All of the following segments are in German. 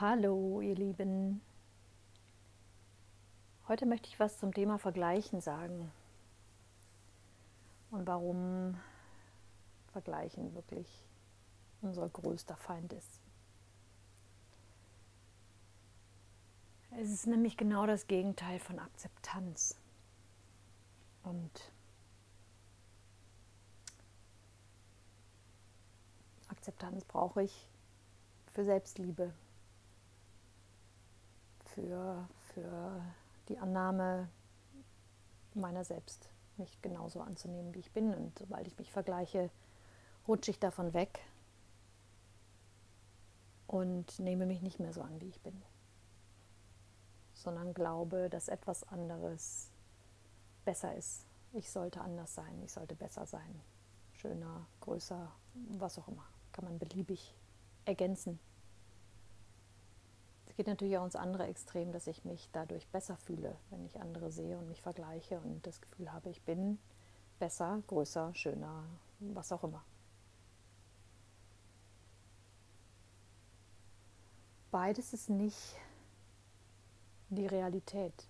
Hallo, ihr Lieben. Heute möchte ich was zum Thema Vergleichen sagen und warum Vergleichen wirklich unser größter Feind ist. Es ist nämlich genau das Gegenteil von Akzeptanz. Und Akzeptanz brauche ich für Selbstliebe, für, für die Annahme meiner selbst, mich genauso anzunehmen, wie ich bin. Und sobald ich mich vergleiche, rutsche ich davon weg und nehme mich nicht mehr so an, wie ich bin, sondern glaube, dass etwas anderes besser ist. Ich sollte anders sein, ich sollte besser sein, schöner, größer, was auch immer. Kann man beliebig ergänzen. Geht natürlich auch ins andere Extrem, dass ich mich dadurch besser fühle, wenn ich andere sehe und mich vergleiche und das Gefühl habe, ich bin besser, größer, schöner, was auch immer. Beides ist nicht die Realität,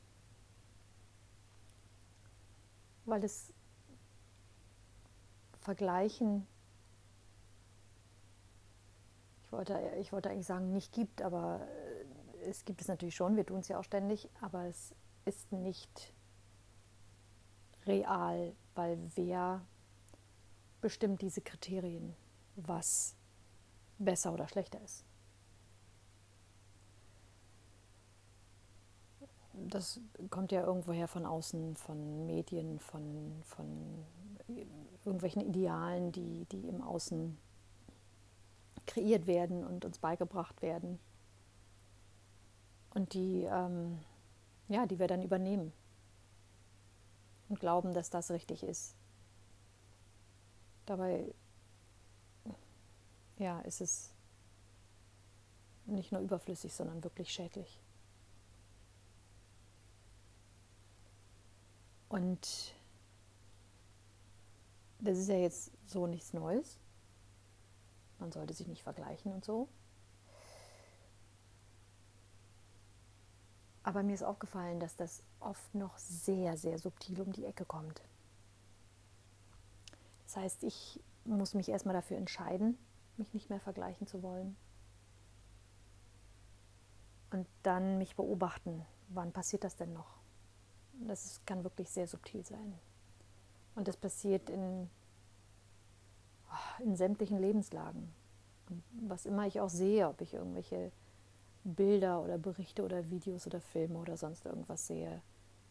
weil es Vergleichen ich wollte eigentlich sagen, nicht gibt, aber es gibt es natürlich schon, wir tun es ja auch ständig, aber es ist nicht real, weil wer bestimmt diese Kriterien, was besser oder schlechter ist. Das kommt ja irgendwoher von außen, von Medien, von, von irgendwelchen Idealen, die, die im Außen kreiert werden und uns beigebracht werden und die, ähm, ja, die wir dann übernehmen und glauben, dass das richtig ist. Dabei ja, ist es nicht nur überflüssig, sondern wirklich schädlich. Und das ist ja jetzt so nichts Neues. Man sollte sich nicht vergleichen und so. Aber mir ist aufgefallen, dass das oft noch sehr, sehr subtil um die Ecke kommt. Das heißt, ich muss mich erstmal dafür entscheiden, mich nicht mehr vergleichen zu wollen. Und dann mich beobachten, wann passiert das denn noch? Das ist, kann wirklich sehr subtil sein. Und das passiert in, in sämtlichen Lebenslagen. Was immer ich auch sehe, ob ich irgendwelche Bilder oder Berichte oder Videos oder Filme oder sonst irgendwas sehe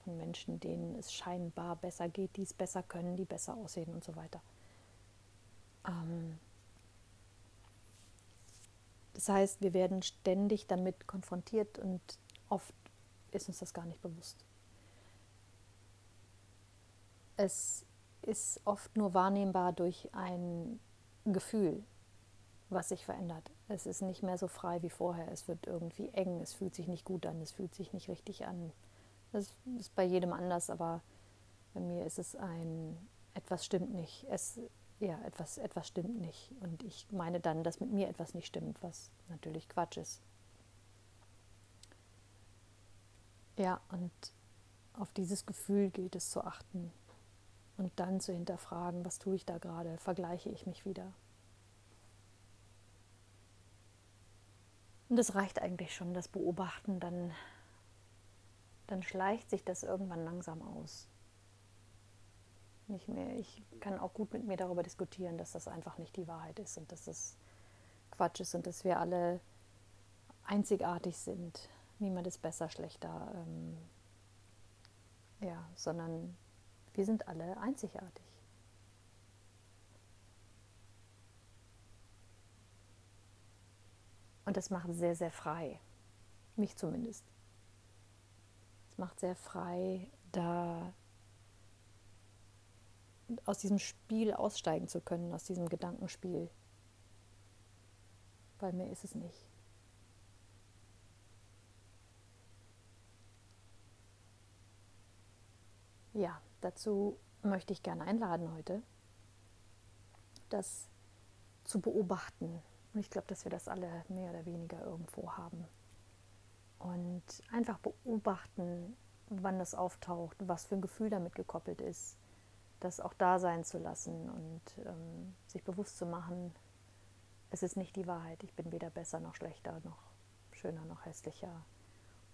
von Menschen, denen es scheinbar besser geht, die es besser können, die besser aussehen und so weiter. Ähm das heißt, wir werden ständig damit konfrontiert und oft ist uns das gar nicht bewusst. Es ist oft nur wahrnehmbar durch ein Gefühl, was sich verändert. Es ist nicht mehr so frei wie vorher. Es wird irgendwie eng, es fühlt sich nicht gut an, es fühlt sich nicht richtig an. Das ist bei jedem anders, aber bei mir ist es ein, etwas stimmt nicht. Es, ja, etwas, etwas stimmt nicht. Und ich meine dann, dass mit mir etwas nicht stimmt, was natürlich Quatsch ist. Ja, und auf dieses Gefühl gilt es zu achten und dann zu hinterfragen, was tue ich da gerade, vergleiche ich mich wieder. Und das reicht eigentlich schon, das Beobachten, dann, dann schleicht sich das irgendwann langsam aus. Nicht mehr, ich kann auch gut mit mir darüber diskutieren, dass das einfach nicht die Wahrheit ist und dass das Quatsch ist und dass wir alle einzigartig sind. Niemand ist besser, schlechter. Ähm, ja, sondern wir sind alle einzigartig. Und das macht sehr, sehr frei. Mich zumindest. Es macht sehr frei, da aus diesem Spiel aussteigen zu können, aus diesem Gedankenspiel. Weil mehr ist es nicht. Ja, dazu möchte ich gerne einladen heute, das zu beobachten und ich glaube, dass wir das alle mehr oder weniger irgendwo haben. Und einfach beobachten, wann das auftaucht, was für ein Gefühl damit gekoppelt ist, das auch da sein zu lassen und ähm, sich bewusst zu machen, es ist nicht die Wahrheit, ich bin weder besser noch schlechter, noch schöner noch hässlicher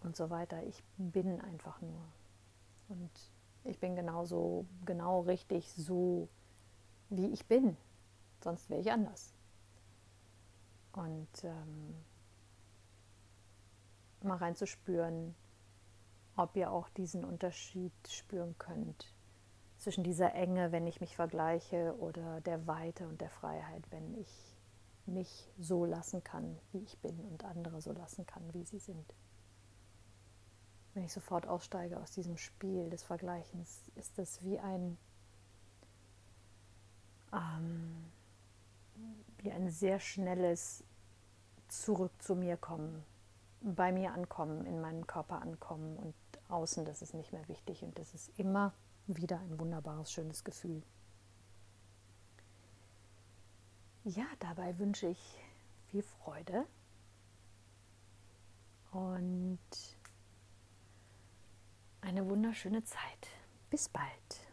und so weiter. Ich bin einfach nur. Und ich bin genauso, genau richtig so, wie ich bin. Sonst wäre ich anders. Und ähm, mal reinzuspüren, ob ihr auch diesen Unterschied spüren könnt zwischen dieser Enge, wenn ich mich vergleiche, oder der Weite und der Freiheit, wenn ich mich so lassen kann, wie ich bin und andere so lassen kann, wie sie sind. Wenn ich sofort aussteige aus diesem Spiel des Vergleichens, ist das wie ein, ähm, wie ein sehr schnelles Zurück zu mir kommen, bei mir ankommen, in meinem Körper ankommen und außen, das ist nicht mehr wichtig und das ist immer wieder ein wunderbares, schönes Gefühl. Ja, dabei wünsche ich viel Freude und eine wunderschöne Zeit. Bis bald.